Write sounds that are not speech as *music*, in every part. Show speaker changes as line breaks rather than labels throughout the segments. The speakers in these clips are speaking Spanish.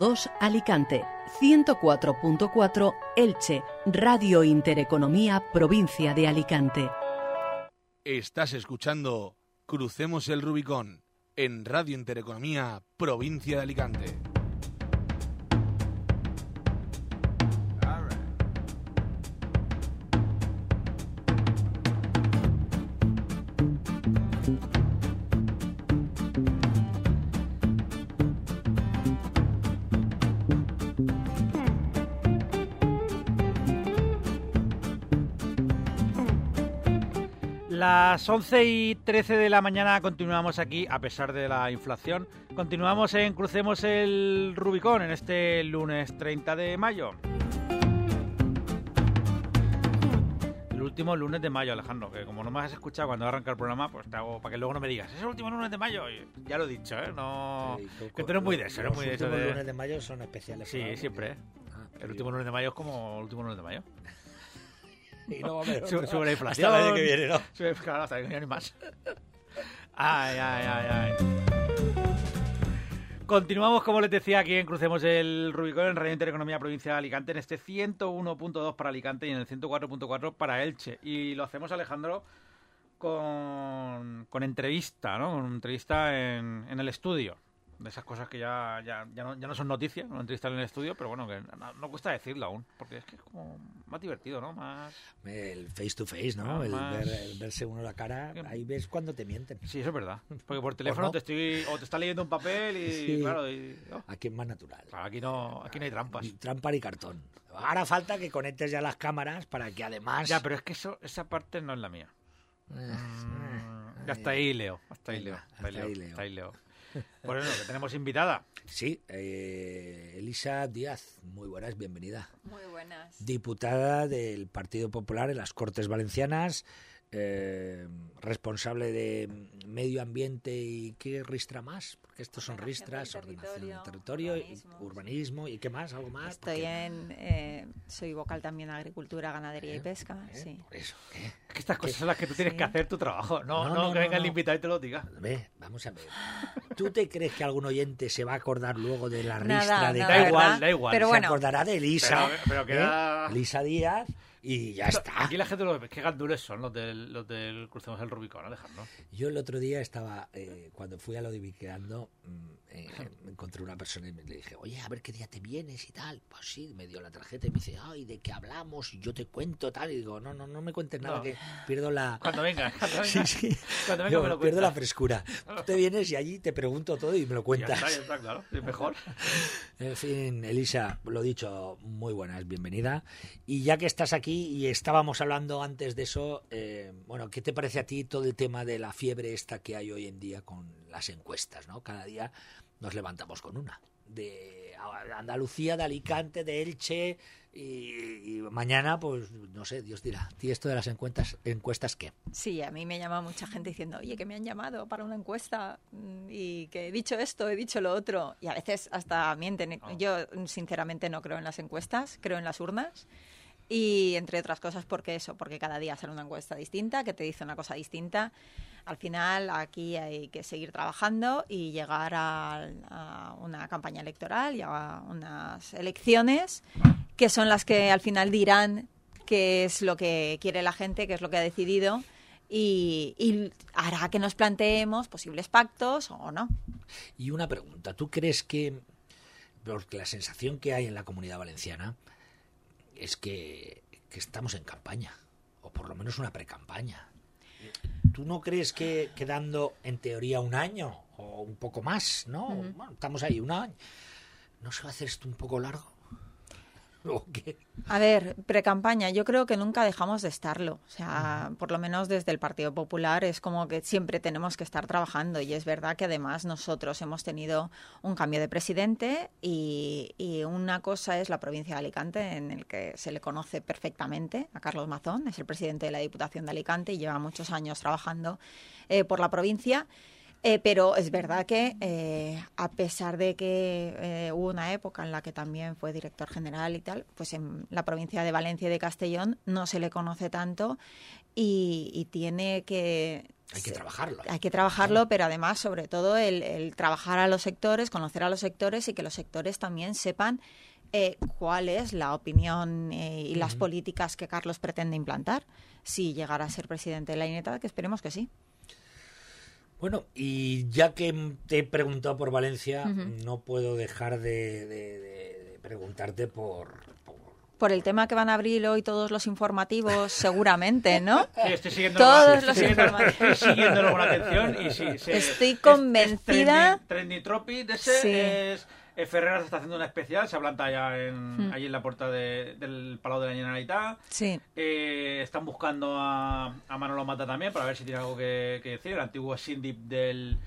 2 Alicante, 104.4 Elche, Radio Intereconomía, provincia de Alicante.
Estás escuchando Crucemos el Rubicón en Radio Intereconomía, provincia de Alicante.
Las 11 y 13 de la mañana continuamos aquí, a pesar de la inflación. Continuamos en Crucemos el Rubicón en este lunes 30 de mayo. El último lunes de mayo, Alejandro, que como no me has escuchado cuando arranca el programa, pues te hago para que luego no me digas, es el último lunes de mayo. Ya lo he dicho, ¿eh? No... que tú eres muy de eso, eres muy de eso.
Los
de...
lunes de mayo son especiales.
Sí, siempre.
Ah,
el último lunes de mayo es como el último lunes de mayo. *laughs*
Y no va a haber otra.
sube la inflación.
Hasta el año que viene, ¿no? *laughs*
Sube, claro, hasta el año que viene más. Ay, ay, ay, ay. Continuamos, como les decía, aquí en Crucemos el Rubicón en Radio Intereconomía Provincia de Alicante, en este 101.2 para Alicante y en el 104.4 para Elche. Y lo hacemos, Alejandro, con, con entrevista, ¿no? Con entrevista en, en el estudio. De esas cosas que ya, ya, ya, no, ya no son noticias, una entrevista en el estudio, pero bueno, que no, no cuesta decirlo aún, porque es que es como más divertido, ¿no? Más...
El face to face, ¿no? El,
más-
ver- el verse uno la cara, ahí ves cuando te mienten.
Sí, eso es verdad. Porque por *laughs* teléfono
no.
te estoy o te está leyendo un papel y
Sí.
claro, y-
Aquí es más natural.
claro, aquí no aquí no hay trampas.
Ni trampa ni cartón. Ahora falta que conectes ya las cámaras para que además...
Ya, pero es que eso esa parte no es la mía.
Eh,
Mm, ya está ahí Leo, hasta ahí Leo, hasta ahí Leo. hasta ahí Leo. Por eso que tenemos invitada.
Sí, eh, Elisa Díaz, muy buenas, bienvenida.
Muy buenas.
Diputada del Partido Popular en las Cortes Valencianas, eh, responsable de medio ambiente y qué ristra más, porque estos son
Ordenación
ristras,
del
ordenación del
territorio,
territorio, y
urbanismo,
urbanismo y qué más, algo más.
Estoy
Porque-
en. eh, soy vocal también de agricultura, ganadería y
¿Eh?
pesca.
¿Eh?
Sí.
Por eso.
Es que estas cosas son las que tú tienes
Sí.
que hacer tu trabajo. No,
No,
no,
no,
que
no,
venga el invitado y te lo diga.
Ve, vamos a ver. ¿Tú te crees que algún oyente se va a acordar luego de la
Nada,
ristra de
nada,
Da igual,
¿verdad?
da igual.
Pero
se
bueno,
acordará de Elisa,
Pero- pero
¿eh?
era-
Elisa Díaz y ya está.
Aquí la gente lo ve. Qué gandules son los del, los del Crucemos el Rubicón, Alejandro.
Yo el otro día estaba, eh, cuando fui a lo de Viqueando, mm, eh, me encontré una persona y me- le dije, oye, a ver qué día te vienes y tal. Pues sí, me dio la tarjeta y me dice, ay, ¿de qué hablamos? Y yo te cuento tal. Y digo, no, no, no me cuentes nada,
No.
que pierdo la... *laughs*
Cuando venga, cuando *laughs* venga.
Sí, sí.
Cuando venga
Yo
me lo
pierdo la frescura. Tú te vienes y allí te pregunto todo y me lo
Ya
cuentas.
está, ya está, claro. Es mejor. *laughs*
En fin, Elisa, lo dicho, muy buenas, bienvenida. Y ya que estás aquí y estábamos hablando antes de eso, eh, bueno, ¿qué te parece a ti todo el tema de la fiebre esta que hay hoy en día con las encuestas, ¿no? Cada día nos levantamos con una. De Andalucía, de Alicante, de Elche y, y mañana, pues, no sé, Dios dirá. ¿Y esto de las encuestas, encuestas qué?
sí, a mí me llama mucha gente diciendo, oye, que me han llamado para una encuesta mm, y que he dicho esto, he dicho lo otro. Y a veces hasta mienten.
Oh.
Yo, sinceramente, no creo en las encuestas, creo en las urnas. Y entre otras cosas, porque eso, porque cada día sale una encuesta distinta que te dice una cosa distinta. Al final, aquí hay que seguir trabajando y llegar a, una campaña electoral y a unas elecciones que son las que al final dirán qué es lo que quiere la gente, qué es lo que ha decidido y, y hará que nos planteemos posibles pactos o no.
Y una pregunta, ¿tú crees que, porque la sensación que hay en la comunidad valenciana es que, que estamos en campaña, o por lo menos una pre-campaña? ¿Tú no crees que quedando en teoría un año o un poco más, no? Bueno, estamos ahí un año. ¿No se va a hacer esto un poco largo? *laughs*
A ver, precampaña, yo creo que nunca dejamos de estarlo. O sea, por lo menos desde el Partido Popular es como que siempre tenemos que estar trabajando. Y es verdad que además nosotros hemos tenido un cambio de presidente y, y una cosa es la provincia de Alicante, en el que se le conoce perfectamente a Carlos Mazón, es el presidente de la Diputación de Alicante y lleva muchos años trabajando eh, por la provincia. Eh, pero es verdad que, eh, a pesar de que eh, hubo una época en la que también fue director general y tal, pues en la provincia de Valencia y de Castellón no se le conoce tanto y, y tiene que
Hay que trabajarlo.
hay que trabajarlo, pero además, sobre todo, el, el trabajar a los sectores, conocer a los sectores y que los sectores también sepan eh, cuál es la opinión eh, y las políticas que Carlos pretende implantar si llegara a ser presidente de la Generalitat, que esperemos que sí.
Bueno, y ya que te he preguntado por Valencia, no puedo dejar de, de- de- de preguntarte por, por-
Por el tema que van a abrir hoy todos los informativos, *laughs* seguramente, ¿no?
Sí, estoy siguiendo
Todos
estoy
los
siguiendo-
informativos.
Estoy siguiéndolo con atención y sí, sí,
Estoy
es- es
convencida-
trending topic de ese
Sí.
es Ferreras está haciendo una especial, se planta ya en,
Hmm.
allí en la puerta de- del Palau de la Generalitat.
Sí.
Eh, están buscando a, a Manolo Mata también para ver si tiene algo que, que decir, el antiguo síndip del,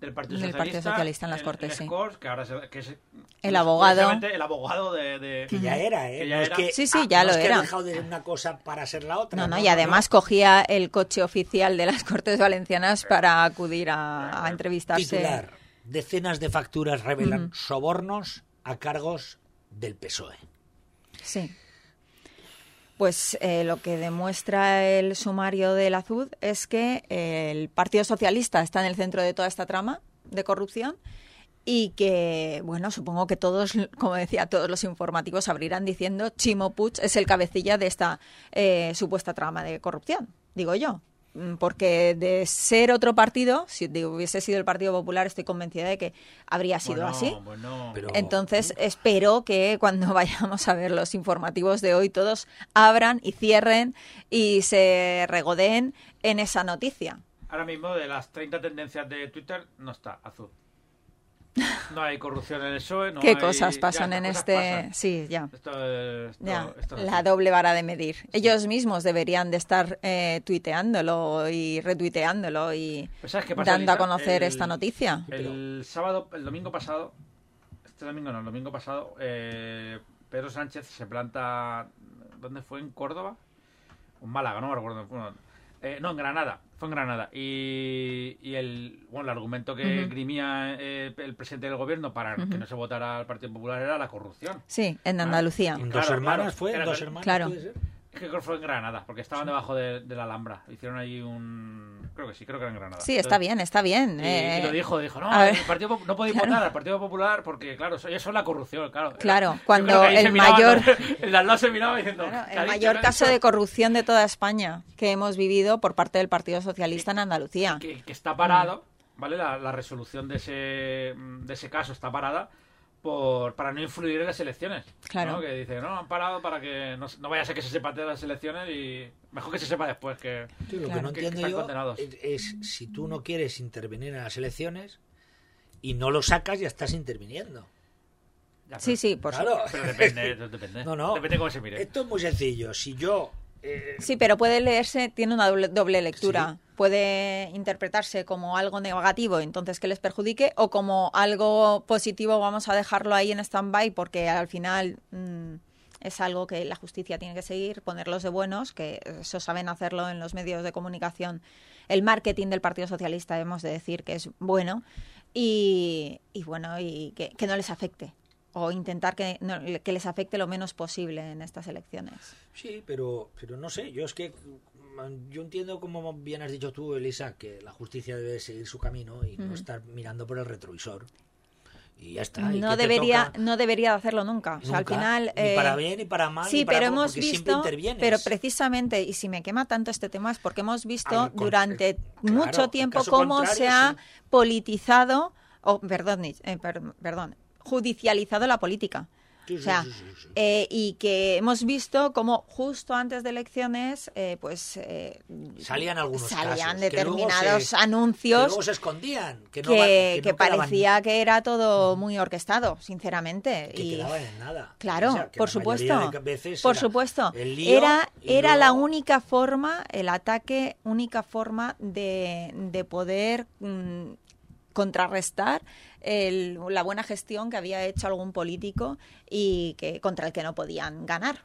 del Partido
Del
Socialista.
Partido Socialista en las Cortes, sí.
Scores, que ahora se- que es,
El abogado.
El abogado de... de-
que ya era, ¿eh?
Que ya
no
era.
Es que,
Sí, sí,
ah,
ya
no
lo
es que
era.
ha dejado de ser una cosa para ser la otra.
No, no, y además cogía el coche oficial de las Cortes Valencianas para acudir a, a entrevistarse.
Titular. Decenas de facturas revelan sobornos a cargos del PSOE.
Sí. Pues eh, lo que demuestra el sumario del Azud es que eh, el Partido Socialista está en el centro de toda esta trama de corrupción y que, bueno, supongo que todos, como decía, todos los informativos abrirán diciendo Chimo Puig es el cabecilla de esta eh, supuesta trama de corrupción, digo yo. Mm, Porque de ser otro partido, si hubiese sido el Partido Popular, estoy convencida de que habría sido
Bueno,
así.
bueno.
Pero-
Entonces, espero que cuando *laughs* vayamos a ver los informativos de hoy, todos abran y cierren y se regodeen en esa noticia.
Ahora mismo de las 30 tendencias de Twitter no está azul. *laughs* No hay corrupción en el PSOE. No
¿Qué
hay-
cosas pasan en
cosas
este...?
pasan.
Sí, ya.
Esto, es- esto-
Ya,
esto es
la doble vara de medir. Ellos mismos deberían de estar eh, tuiteándolo y retuiteándolo y
Pues, ¿sabes qué pasa,
dando a conocer
El-
esta noticia.
El sábado, el domingo pasado, este domingo no, el domingo pasado, eh, Pedro Sánchez se planta, ¿dónde fue? ¿En Córdoba? En Málaga, no me recuerdo. Bueno, eh, no, en Granada, fue en Granada. Y, y el, bueno, el argumento que
Ujú.
grimía eh, el presidente del gobierno para que no se votara al Partido Popular era la corrupción.
Sí, en Andalucía.
¿En
Claro,
dos hermanas
claro.
fue? ¿En
Era
dos
que-
hermanas?
Claro.
puede ser?
Es que creo que fue en Granada, porque estaban debajo de, de la Alhambra. Hicieron ahí un... Creo que sí, creo que era en Granada.
Sí, está
Entonces-
bien, está bien.
Y,
eh,
y lo dijo, dijo, no, el Partido no podéis
Claro.
votar al Partido Popular porque, claro, eso, es la corrupción, claro.
Claro,
Yo
cuando el mayor-
¿no? *laughs* El miraba diciendo...
Claro,
"¿Qué
el mayor
¿Qué ha
caso
dicho?".
de corrupción de toda España que hemos vivido por parte del Partido Socialista en Andalucía.
Que, que está parado, ¿vale? La, la resolución de ese, de ese caso está parada por, para no influir en las elecciones.
Claro.
¿no? Que dice, no, han parado para que no, no vaya a ser que se sepa de las elecciones y mejor que se sepa después que...
Sí, lo que no
Que-
entiendo
están
yo
condenados.
es, es si tú no quieres intervenir en las elecciones y no lo sacas, ya estás interviniendo.
Ya,
Sí,
pero-
sí, por
Claro.
supuesto.
Pero depende, *laughs* depende.
No, no.
Depende cómo se mire.
Esto es muy sencillo. Si yo eh,
Sí, pero puede leerse, tiene una doble, doble lectura. Puede interpretarse como algo negativo, entonces que les perjudique, o como algo positivo, vamos a dejarlo ahí en stand-by, porque al final mm, es algo que la justicia tiene que seguir, ponerlos de buenos, que eso saben hacerlo en los medios de comunicación. El marketing del Partido Socialista, hemos de decir que es bueno, y, y bueno, y que, que no les afecte, o intentar que, no- que les afecte lo menos posible en estas elecciones.
Sí, pero, pero no sé, yo es que mm, yo entiendo como bien has dicho tú, Elisa, que la justicia debe seguir su camino y no estar mirando por el retrovisor. Y ya está. ¿y
no debería no debería de hacerlo nunca o sea al final
ni
eh,
para bien ni para mal
sí
ni para
pero hemos visto pero precisamente y si me quema tanto este tema es porque hemos visto durante
claro,
mucho tiempo cómo se ha
sí.
politizado o perdón eh, per- perdón judicializado la política
Sí,
o sea,
sí, sí, sí.
eh, y que hemos visto como justo antes de elecciones, eh, pues eh,
Salían algunos
salían
casos,
determinados
se-
anuncios
que luego se escondían, que, no
que,
va-
que
no quedaban-
parecía que era todo muy orquestado, sinceramente.
que
y
quedaban en nada.
Claro,
O sea, que
por supuesto. Por
era
supuesto. Era, era la única forma, el ataque, única forma de, de poder mm, contrarrestar el- la buena gestión que había hecho algún político y que contra el que no podían ganar.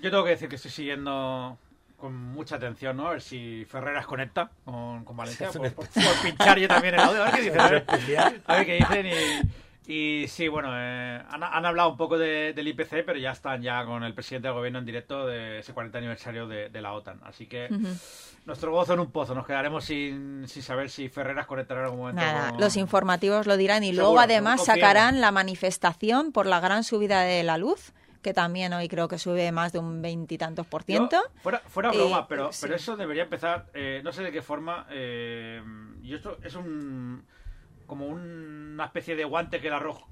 Yo tengo que decir que estoy siguiendo con mucha atención, ¿no? A ver si Ferreras conecta con, con *laughs* Valencia. Por, por- por pinchar yo también el audio. A ver qué dicen. A ver, a ver qué dicen. Y, y sí, bueno, eh, han, han hablado un poco de- del IPC, pero ya están ya con el presidente del gobierno en directo de ese 40 aniversario de, de la OTAN. Así que nuestro gozo en un pozo. Nos quedaremos sin, sin saber si Ferreras conectará en algún momento.
Nada, los informativos lo dirán y
Seguro,
luego además sacarán la manifestación por la gran subida de la luz, que también hoy creo que sube más de un veintitantos por ciento.
Yo, fuera, fuera
Eh,
broma, pero,
sí.
pero eso debería empezar, eh, no sé de qué forma, eh, y esto es un como una especie de guante que arrojo,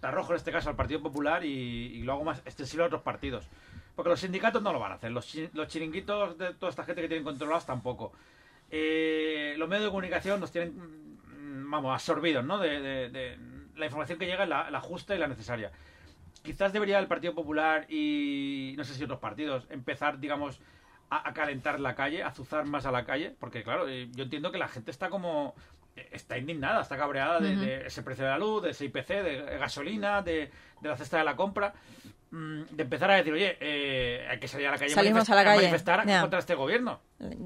te arrojo en este caso al Partido Popular y, lo hago más extensivo a otros partidos. Porque los sindicatos no lo van a hacer, los, chi- los chiringuitos de toda esta gente que tienen controlados tampoco. Eh, los medios de comunicación nos tienen, mm, vamos, absorbidos, ¿no? De, de- la información que llega es la, justa y la necesaria quizás debería el Partido Popular y no sé si otros partidos empezar, digamos, a, a calentar la calle, a azuzar más a la calle, porque claro, eh, yo entiendo que la gente está como está indignada, está cabreada de, ese precio de la luz, de ese IPC, de gasolina, de, de la cesta de la compra, mm, de empezar a decir, oye, eh, hay que salir a la calle,
Salimos a la calle,
manifestar contra este gobierno,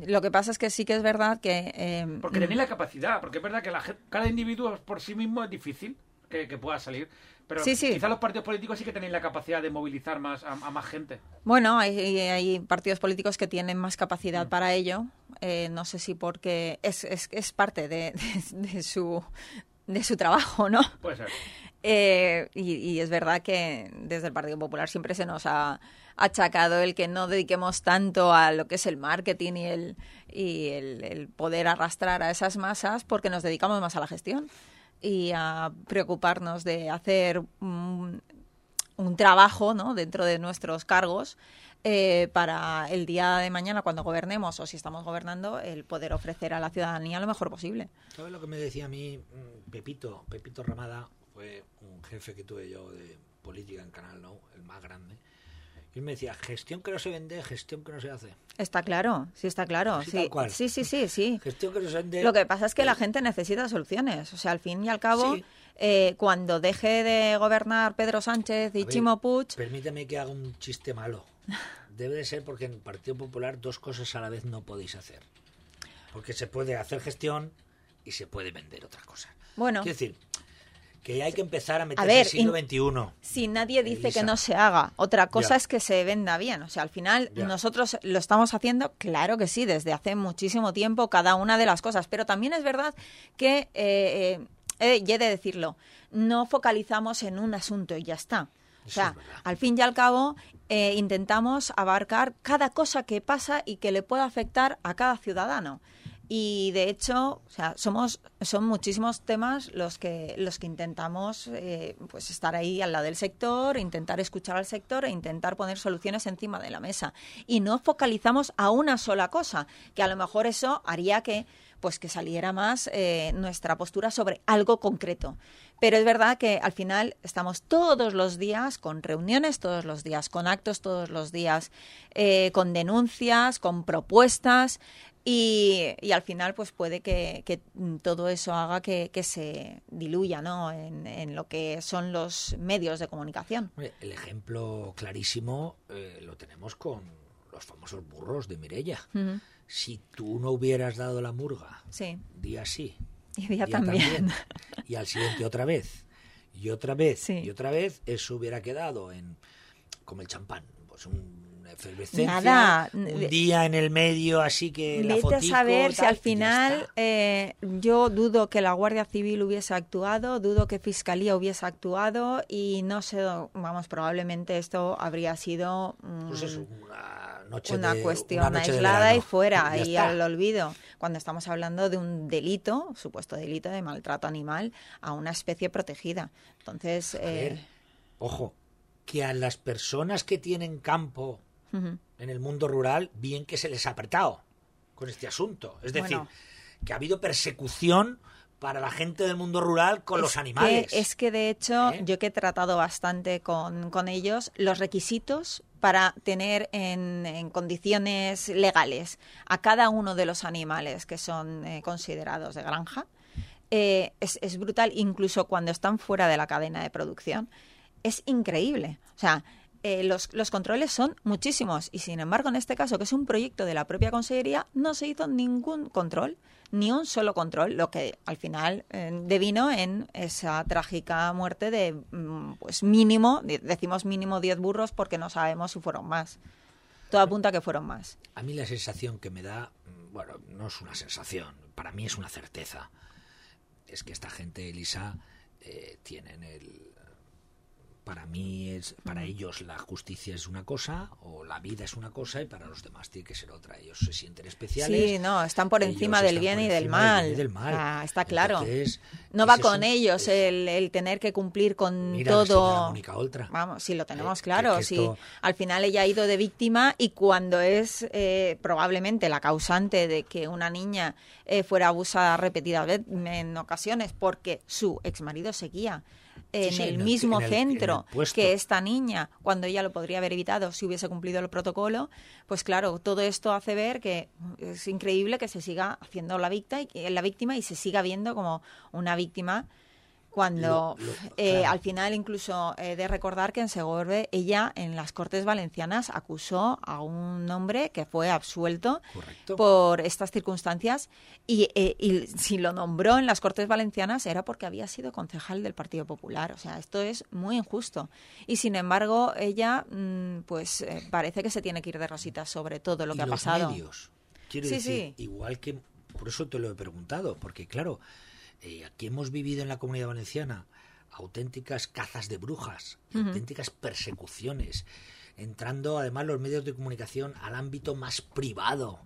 Lo que pasa es que sí que es verdad que... eh,
porque tenéis la capacidad, porque es verdad que la cada individuo por sí mismo es difícil que, que pueda salir. Pero
Sí, sí.
quizás los partidos políticos sí que tenéis la capacidad de movilizar más a, a más gente.
Bueno, hay, hay partidos políticos que tienen más
Mm.
capacidad para ello. Eh, no sé si porque es, es, es parte de, *laughs* de- de su, de su trabajo, ¿no?
Puede ser.
Eh, y, y es verdad que desde el Partido Popular siempre se nos ha achacado el que no dediquemos tanto a lo que es el marketing y el, y el, el poder arrastrar a esas masas porque nos dedicamos más a la gestión y a preocuparnos de hacer un, trabajo ¿no? dentro de nuestros cargos eh, para el día de mañana cuando gobernemos o si estamos gobernando el poder ofrecer a la ciudadanía lo mejor posible.
¿Sabes lo que me decía a mí mm, Pepito? Pepito Ramada fue un jefe que tuve yo de política en Canal No, el más grande. Y él me decía, gestión que no se vende, gestión que no se hace.
Está claro, sí está claro.
Así
Sí,
tal cual.
sí, sí, sí, sí. *laughs*
Gestión que no se vende...
Lo que pasa es que la gente necesita soluciones. O sea, al fin y al cabo,
Sí.
eh, cuando deje de gobernar Pedro Sánchez y
ver,
Chimo Puig,
Permíteme que haga un chiste malo. *laughs* Debe de ser porque en el Partido Popular dos cosas a la vez no podéis hacer. Porque se puede hacer gestión y se puede vender otra cosa.
bueno,
Quiero decir, que hay que empezar a meterse
ver,
el siglo XXI.
si nadie dice
Elisa.
que no se haga, otra cosa es que se venda bien. O sea, al final nosotros lo estamos haciendo, claro que sí, desde hace muchísimo tiempo, cada una de las cosas. Pero también es verdad que, eh, eh, eh, y he de decirlo, no focalizamos en un asunto y ya está. O sea, al fin y al cabo, eh, intentamos abarcar cada cosa que pasa y que le pueda afectar a cada ciudadano. Y de hecho, o sea, somos, son muchísimos temas los que, los que intentamos eh, pues estar ahí al lado del sector, intentar escuchar al sector e intentar poner soluciones encima de la mesa. Y no focalizamos a una sola cosa, que a lo mejor eso haría que pues que saliera más eh, nuestra postura sobre algo concreto. Pero es verdad que al final estamos todos los días con reuniones, todos los días con actos, todos los días eh, con denuncias, con propuestas y, y al final pues puede que, que, todo eso haga que, que se diluya ¿no? en, en lo que son los medios de comunicación.
El ejemplo clarísimo eh, lo tenemos con los famosos burros de Mirella. Si tú no hubieras dado la murga,
Sí,
día sí,
y día
día
también.
y al siguiente otra vez, y otra vez,
Sí.
y otra vez, eso hubiera quedado en como el champán, pues una efervescencia,
Nada.
un día en el medio, así que la
Vete a saber si al final eh, yo dudo que la Guardia Civil hubiese actuado, dudo que Fiscalía hubiese actuado y no sé, vamos, probablemente esto habría sido mm,
Pues eso, una noche
una
de-
cuestión
una noche de
aislada y fuera y al olvido. Cuando estamos hablando de un delito, supuesto delito de maltrato animal a una especie protegida. Entonces,
A
eh,
ojo, que a las personas que tienen campo en el mundo rural, bien que se les ha apretado con este asunto. Es decir,
Bueno.
que ha habido persecución para la gente del mundo rural con
Es
los
que-
animales.
es que de hecho,
¿Eh?
yo que he tratado bastante con, con ellos, los requisitos para tener en, en condiciones legales a cada uno de los animales que son eh, considerados de granja eh, es, es brutal, incluso cuando están fuera de la cadena de producción. Es increíble. O sea, eh, los, los controles son muchísimos y sin embargo en este caso, que es un proyecto de la propia Consellería, no se hizo ningún control, ni un solo control, lo que al final eh, devino en esa trágica muerte de mm, pues mínimo, de- decimos mínimo 10 burros porque no sabemos si fueron más. Todo apunta a que fueron más.
A mí la sensación que me da, mm, bueno, no es una sensación, para mí es una certeza. Es que esta gente, Elisa, eh, tienen el... Para mí, es, para ellos la justicia es una cosa, o la vida es una cosa, y para los demás tiene que ser otra. Ellos se sienten especiales.
Sí, no, están por encima del bien y del mal.
del.
Ah, está claro.
Entonces,
No va con
un-
ellos
es-
el, el tener que cumplir con
Mira
todo.
Oltra.
Vamos, sí, lo tenemos
Eh,
claro.
que- que
sí.
esto-
Al final ella ha ido de víctima y cuando es eh, probablemente la causante de que una niña eh, fuera abusada repetidas en ocasiones porque su exmarido seguía en
sí,
el
en
mismo
el- el
centro que esta niña, cuando ella lo podría haber evitado si hubiese cumplido el protocolo, pues claro, todo esto hace ver que es increíble que se siga haciendo la víctima y, la víctima y se siga viendo como una víctima cuando
Lo- lo-
eh,
claro.
al final incluso he de recordar que en Segorbe ella en las Cortes Valencianas acusó a un hombre que fue absuelto
Correcto.
por estas circunstancias y, eh, y si lo nombró en las Cortes Valencianas era porque había sido concejal del Partido Popular. O sea, esto es muy injusto. Y sin embargo, ella mm, pues eh, parece que se tiene que ir de rositas sobre todo lo
y
que ha
los
pasado.
medios. Quiero
Sí,
decir,
sí.
igual que por eso te lo he preguntado, porque claro, eh, aquí hemos vivido en la Comunidad Valenciana auténticas cazas de brujas, auténticas persecuciones, entrando además los medios de comunicación al ámbito más privado,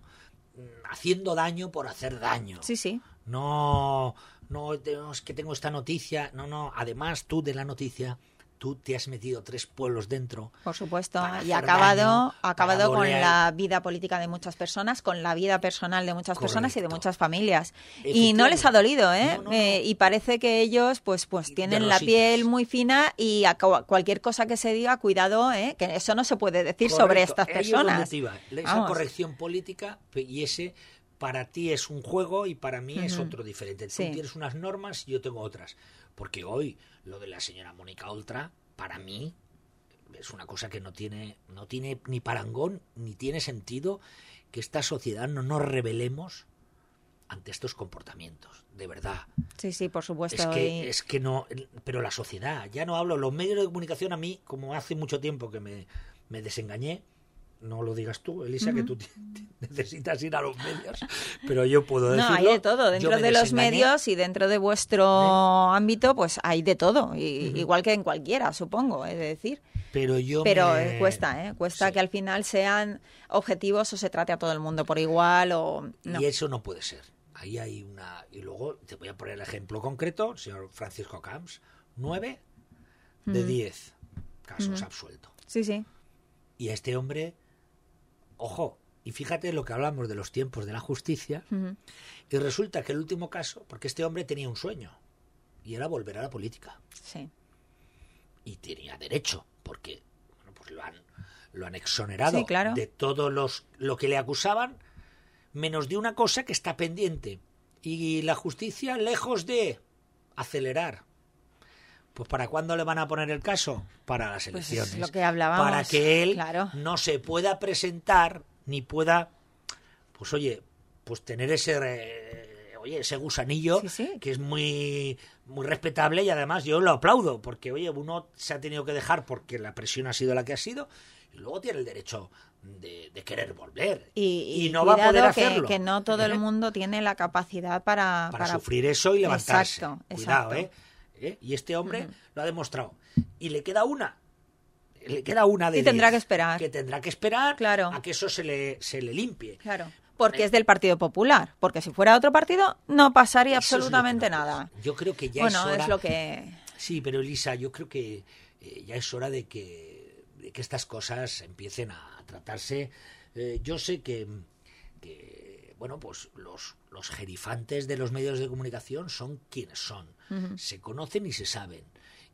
mm, haciendo daño por hacer daño.
Sí, sí.
No, no, es que tengo esta noticia. No, no. Además, tú de la noticia, tú te has metido tres pueblos dentro.
Por supuesto, y ha acabado,
daño,
acabado con la vida política de muchas personas, con la vida personal de muchas personas y de muchas familias. Y no les ha dolido, ¿eh?
No, no,
Eh,
no.
y parece que ellos, pues, pues tienen la piel muy fina y a cualquier cosa que se diga, cuidado, ¿eh? Que eso no se puede decir sobre estas personas.
Esa corrección política y ese para ti es un juego y para mí es otro diferente. Tú
Sí.
tienes unas normas y yo tengo otras. Porque hoy lo de la señora Mónica Oltra, para mí, es una cosa que no tiene, no tiene ni parangón ni tiene sentido que esta sociedad no nos rebelemos ante estos comportamientos, de verdad.
Sí, sí, por supuesto.
Es que,
y-
es que no, pero la sociedad, ya no hablo, los medios de comunicación a mí, como hace mucho tiempo que me, me desengañé, no lo digas tú, Elisa, que tú necesitas ir a los medios, pero yo puedo
No,
decirlo.
hay de todo. Dentro
me
de los medios y dentro de vuestro ámbito, pues hay de todo. Y, Igual que en cualquiera, supongo, es decir.
Pero yo
Pero
me-
eh, cuesta, ¿eh? Cuesta
Sí.
que al final sean objetivos o se trate a todo el mundo por igual o... No.
Y eso no puede ser. Ahí hay una... Y luego te voy a poner el ejemplo concreto, el señor Francisco Camps, nueve de diez casos absueltos.
Sí, sí.
Y a este hombre, ojo, y fíjate lo que hablamos de los tiempos de la justicia, y resulta que el último caso, porque este hombre tenía un sueño, y era volver a la política,
Sí.
y tenía derecho, porque bueno, pues lo han, lo han exonerado
Sí, claro.
de todo los, lo que le acusaban, menos de una cosa que está pendiente, y la justicia lejos de acelerar. Pues ¿para cuándo le van a poner el caso? Para las
Pues es
elecciones.
lo que hablábamos,
Para que él
claro.
no se pueda presentar ni pueda, pues oye, pues tener ese, eh, oye, ese gusanillo
Sí, sí.
que es muy, muy respetable y además yo lo aplaudo porque, oye, uno se ha tenido que dejar porque la presión ha sido la que ha sido y luego tiene el derecho de, de querer volver
Y, y
no va a poder
que-
hacerlo.
Que, no todo
¿eh?
el mundo tiene la capacidad para...
para, sufrir eso y levantarse.
Exacto,
Cuidado,
exacto.
¿eh? ¿Eh? Y este hombre lo ha demostrado. Y le queda una. Le queda una de
Y tendrá que esperar.
Que tendrá que esperar
Claro.
a que eso se le, se le limpie.
Claro. Porque es del Partido Popular. Porque si fuera otro partido, no pasaría
Eso
absolutamente
no
nada.
Yo creo que ya
bueno,
es hora.
es lo que... *laughs*
Sí, pero Elisa, yo creo que eh, ya es hora de que, de que estas cosas empiecen a tratarse. Eh, yo sé que, que, bueno, pues los, los gerifantes de los medios de comunicación son quienes son. Se conocen y se saben.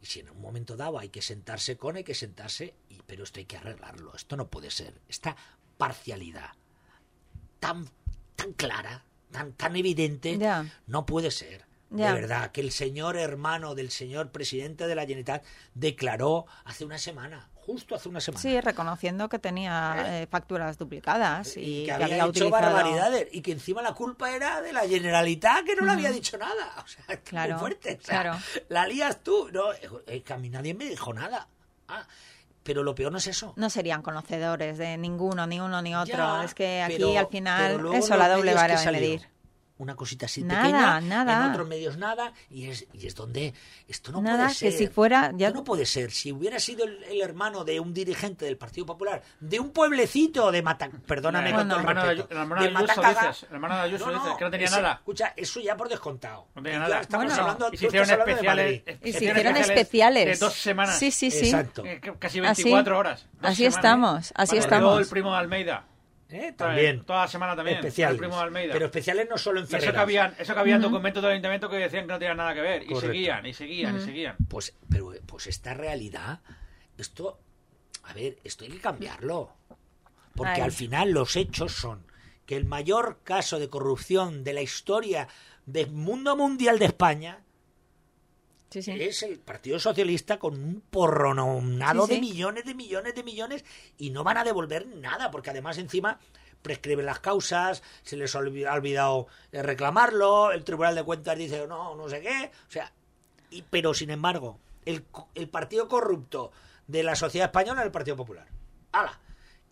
Y si en un momento dado hay que sentarse con, hay que sentarse, y, pero esto hay que arreglarlo. Esto no puede ser. Esta parcialidad tan, tan clara, tan, tan evidente, no puede ser. De verdad, que el señor hermano del señor presidente de la Generalitat declaró hace una semana, justo hace una semana.
Sí, reconociendo que tenía eh, facturas duplicadas y,
que
que
había,
había
hecho
utilizado...
barbaridades y que encima la culpa era de la Generalitat que no le había dicho nada. O sea, es que
Claro,
muy fuerte. O sea,
claro.
La lías tú. No, es que a mí nadie me dijo nada. Ah, pero lo peor no es eso.
No serían conocedores de ninguno, ni uno ni otro.
Ya,
es que aquí
pero-
al final eso la doble vara
que
de medir.
Una cosita así
Nada,
pequeña,
nada.
en otros medios nada, y es, y es donde esto no
Nada,
puede
que
ser.
si fuera ya-
Esto no puede ser. Si hubiera sido el, el hermano de un dirigente del Partido Popular, de un pueblecito de Mata... Perdóname
El
con todo el
hermano de
respeto.
Ayu- el hermano
de
de Ayuso
Matacaga.
dices, el hermano de Ayuso dices, que no tenía
ese-
nada.
Escucha, eso ya por descontado.
No tenía nada.
estamos
Bueno,
hablando,
Y se hicieron
de
especiales.
Y se
hicieron
especiales.
De dos semanas.
Sí, sí, sí.
Exacto.
Eh, que- Casi
Así-
24 horas. Dos
así
semanas,
estamos, así
Cuando
estamos.
el primo de Almeida.
¿Eh? También.
Toda la semana también.
especiales.
El primo de Almeida.
Pero especiales no solo en
Y eso que
Ferreras.
habían, eso que habían documentos del ayuntamiento que decían que no tenían nada que ver. Y seguían, y seguían, y seguían.
Pues, pero pues esta realidad, esto, a ver, esto hay que cambiarlo. Porque
Ay.
al final los hechos son que el mayor caso de corrupción de la historia del mundo mundial de España
Sí, sí.
es el Partido Socialista con un porrononado
Sí,
de millones, de millones, de millones y no van a devolver nada, porque además encima prescriben las causas, se les ha olvi- ha olvidado eh, reclamarlo, el Tribunal de Cuentas dice no, no sé qué, o sea, y, pero sin embargo, el, el partido corrupto de la sociedad española es el Partido Popular. ¡Hala!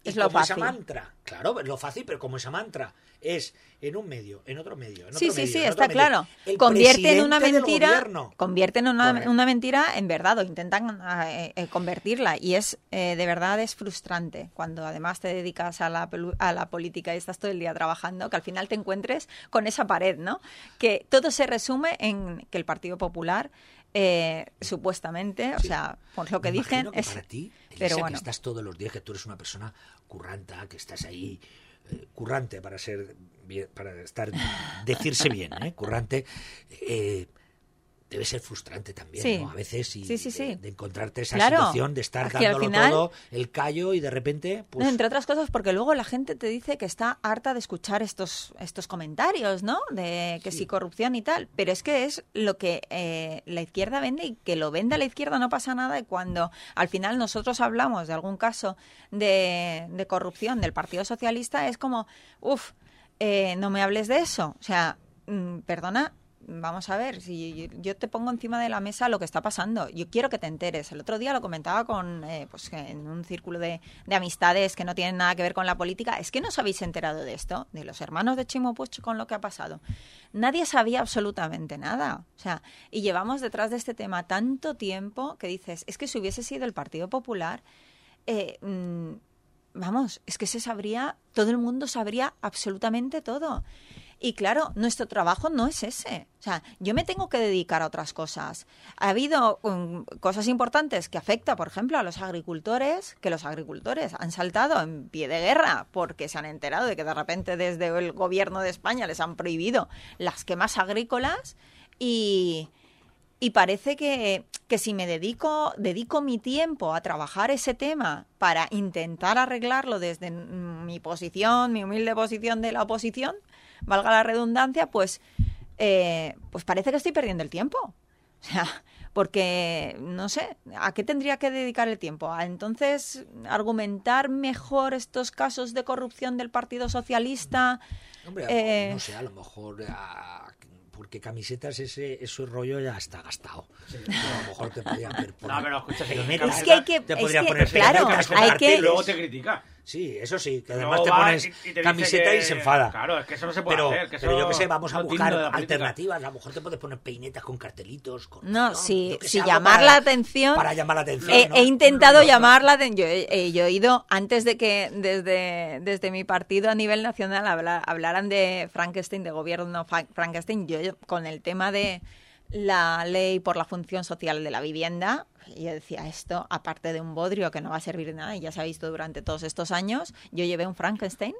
Y
Es lo
como esa
fácil.
mantra, claro, es lo fácil, pero como esa mantra es en un medio, en otro medio, en
Sí,
otro
sí,
medio,
sí,
en
está
otro medio,
claro.
el
Convierten una mentira,
gobierno.
convierten una, una mentira en verdad o intentan eh, eh, convertirla y es eh, de verdad es frustrante cuando además te dedicas a la a la política y estás todo el día trabajando que al final te encuentres con esa pared, ¿no? Que todo se resume en que el Partido Popular eh, supuestamente, o sea, por lo que
Me
dicen
que
es
para ti,
Pero
que estás todos los días, que tú eres una persona curranta, que estás ahí eh, currante para ser bien, para estar decirse bien, ¿eh? currante. eh, debe ser frustrante también,
Sí.
¿no? A veces y
Sí, sí, sí.
De, de encontrarte esa
Claro.
situación de estar dándolo
final-
todo, el callo y de repente, pues
No, entre otras cosas porque luego la gente te dice que está harta de escuchar estos, estos comentarios, ¿no? De que
Sí.
sí corrupción y tal. Pero es que es lo que eh, la izquierda vende y que lo venda la izquierda no pasa nada. Y cuando al final nosotros hablamos de algún caso de, de corrupción del Partido Socialista, es como, uff, no me hables de eso. O sea, mm, perdona. Vamos a ver, si yo te pongo encima de la mesa lo que está pasando, yo quiero que te enteres. El otro día lo comentaba con, eh, pues en un círculo de, de amistades que no tienen nada que ver con la política. Es que no os habéis enterado de esto, de los hermanos de Chimo Puig con lo que ha pasado. Nadie sabía absolutamente nada. O sea, y llevamos detrás de este tema tanto tiempo que dices, es que si hubiese sido el Partido Popular, eh, mm, vamos, es que se sabría, todo el mundo sabría absolutamente todo. Y claro, nuestro trabajo no es ese. O sea, yo me tengo que dedicar a otras cosas. Ha habido um, cosas importantes que afecta, por ejemplo, a los agricultores, que los agricultores han saltado en pie de guerra porque se han enterado de que de repente desde el gobierno de España les han prohibido las quemas agrícolas y, y parece que, que si me dedico, dedico mi tiempo a trabajar ese tema para intentar arreglarlo desde mi posición, mi humilde posición de la oposición, valga la redundancia, pues, eh, pues parece que estoy perdiendo el tiempo. *laughs* O sea, porque no sé, ¿a qué tendría que dedicar el tiempo? ¿A entonces argumentar mejor estos casos de corrupción del Partido Socialista?
Hombre,
Eh,
no sé, a lo mejor porque camisetas ese, ese rollo ya está gastado. A lo mejor te podrían ver por
No, pero escucha, si Es
que hay que-
te
es
podrían
que,
poner
claro, hay que-
Y luego te critica.
Sí, eso sí, que además te pones
y- y te dice
camiseta
que-
y se enfada.
Claro, es que eso no se puede
pero,
hacer. Que
pero yo que sé, vamos a
no
buscar alternativas. A lo mejor te puedes poner peinetas con cartelitos. Con,
No, si,
sé,
si llamar
para-
la atención.
Para llamar la atención.
He,
¿no?
he intentado
No, no,
llamar la atención. Yo, he- eh, yo he ido, antes de que desde, desde mi partido a nivel nacional habla- hablaran de Frankenstein, de gobierno Fra- Frankenstein, yo con el tema de la ley por la función social de la vivienda, yo decía esto, aparte de un bodrio que no va a servir de nada, y ya se ha visto durante todos estos años, yo llevé un Frankenstein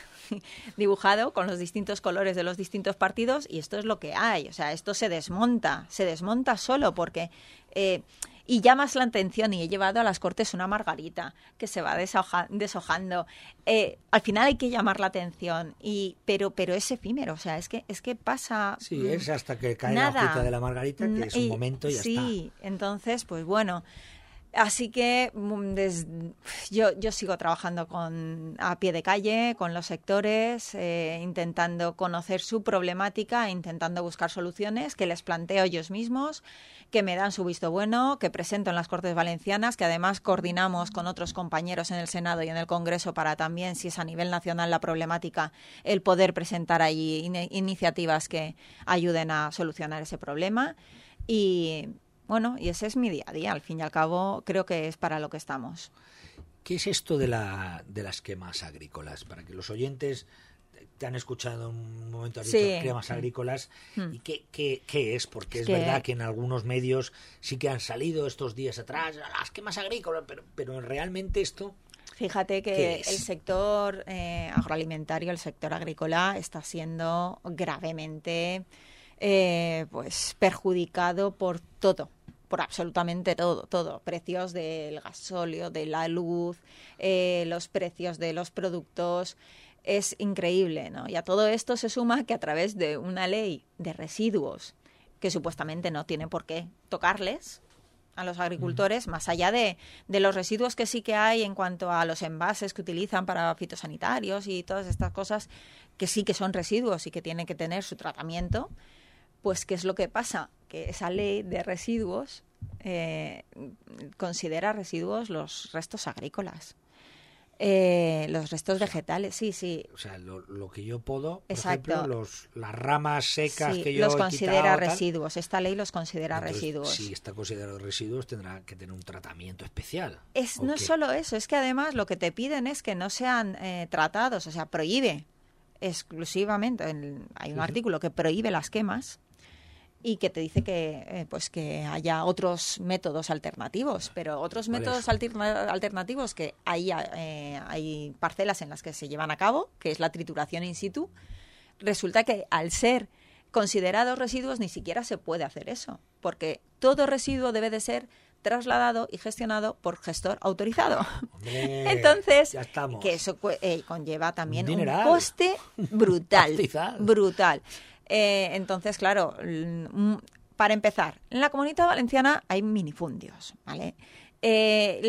*laughs* dibujado con los distintos colores de los distintos partidos y esto es lo que hay. O sea, esto se desmonta, se desmonta solo porque... eh, y llamas la atención y he llevado a las cortes una margarita que se va deshojando. Eh, al final hay que llamar la atención, y, pero, pero es efímero, o sea, es que, es que pasa...
Sí, es hasta que cae la hojita de la margarita, que es un momento y ya
sí,
está.
Sí, entonces, pues bueno... Así que mm, yo, yo sigo trabajando con, a pie de calle con los sectores, eh, intentando conocer su problemática, intentando buscar soluciones que les planteo ellos mismos, que me dan su visto bueno, que presento en las Cortes Valencianas, que además coordinamos con otros compañeros en el Senado y en el Congreso para también, si es a nivel nacional la problemática, el poder presentar allí iniciativas que ayuden a solucionar ese problema. Y, bueno, y ese es mi día a día. Al fin y al cabo, creo que es para lo que estamos.
¿Qué es esto de, la, de las quemas agrícolas? Para que los oyentes te han escuchado un momento, has dicho quemas agrícolas. Hmm. ¿Y qué, qué, es? Porque es, verdad que en algunos medios sí que han salido estos días atrás las quemas agrícolas, pero, pero realmente esto...
Fíjate que el sector eh, agroalimentario, el sector agrícola, está siendo gravemente eh, pues perjudicado por todo por absolutamente todo, todo. Precios del gasóleo, de la luz, eh, los precios de los productos. Es increíble, ¿no? Y a todo esto se suma que a través de una ley de residuos que supuestamente no tiene por qué tocarles a los agricultores, más allá de, de los residuos que sí que hay en cuanto a los envases que utilizan para fitosanitarios y todas estas cosas que sí que son residuos y que tienen que tener su tratamiento, pues, ¿qué es lo que pasa? Que esa ley de residuos eh, considera residuos los restos agrícolas. Eh, los restos vegetales, sí, sí.
O sea, lo, que yo puedo, por ejemplo, los, las ramas secas que yo
los considera residuos. Esta ley los considera residuos.
Si está considerado residuos, tendrá que tener un tratamiento especial.
Es, no es solo eso, es que además lo que te piden es que no sean eh, tratados, o sea, prohíbe exclusivamente, hay un artículo que prohíbe las quemas y que te dice que eh, pues que haya otros métodos alternativos pero otros métodos alternativos que hay eh, hay parcelas en las que se llevan a cabo que es la trituración in situ resulta que al ser considerados residuos ni siquiera se puede hacer eso porque todo residuo debe de ser trasladado y gestionado por gestor autorizado. *laughs* Entonces, que eso eh, conlleva también un, un coste brutal, *laughs* brutal. Eh, entonces, claro, mm, para empezar, en la comunidad valenciana hay minifundios, ¿vale? Eh,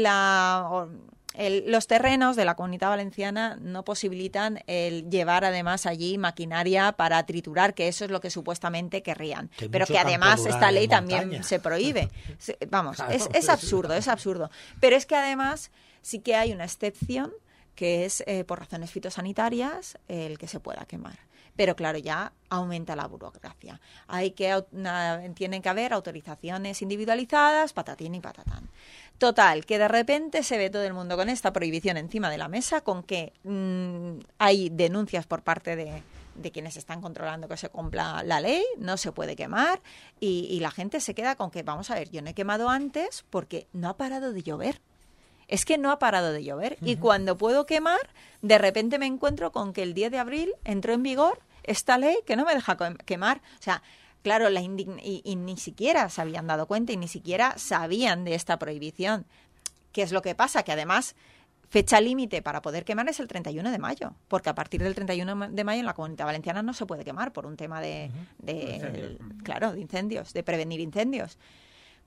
los terrenos de la comunidad valenciana no posibilitan el llevar además allí maquinaria para triturar, que eso es lo que supuestamente querrían. Pero que además esta ley también se prohíbe. *laughs* Vamos, es, absurdo, es absurdo. Pero es que además sí que hay una excepción que es eh, por razones fitosanitarias el que se pueda quemar pero claro, ya aumenta la burocracia. Hay que, tienen que haber autorizaciones individualizadas, patatín y patatán. Total, que de repente se ve todo el mundo con esta prohibición encima de la mesa, con que mm, hay denuncias por parte de, quienes están controlando que se cumpla la ley, no se puede quemar y, y, la gente se queda con que, vamos a ver, yo no he quemado antes porque no ha parado de llover es que no ha parado de llover. Y cuando puedo quemar, de repente me encuentro con que el 10 de abril entró en vigor esta ley que no me deja quemar. O sea, claro, la y, ni siquiera se habían dado cuenta y ni siquiera sabían de esta prohibición. ¿Qué es lo que pasa? Que además fecha límite para poder quemar es el 31 de mayo, porque a partir del 31 de mayo en la comunidad valenciana no se puede quemar por un tema de, de claro, de incendios, de prevenir incendios.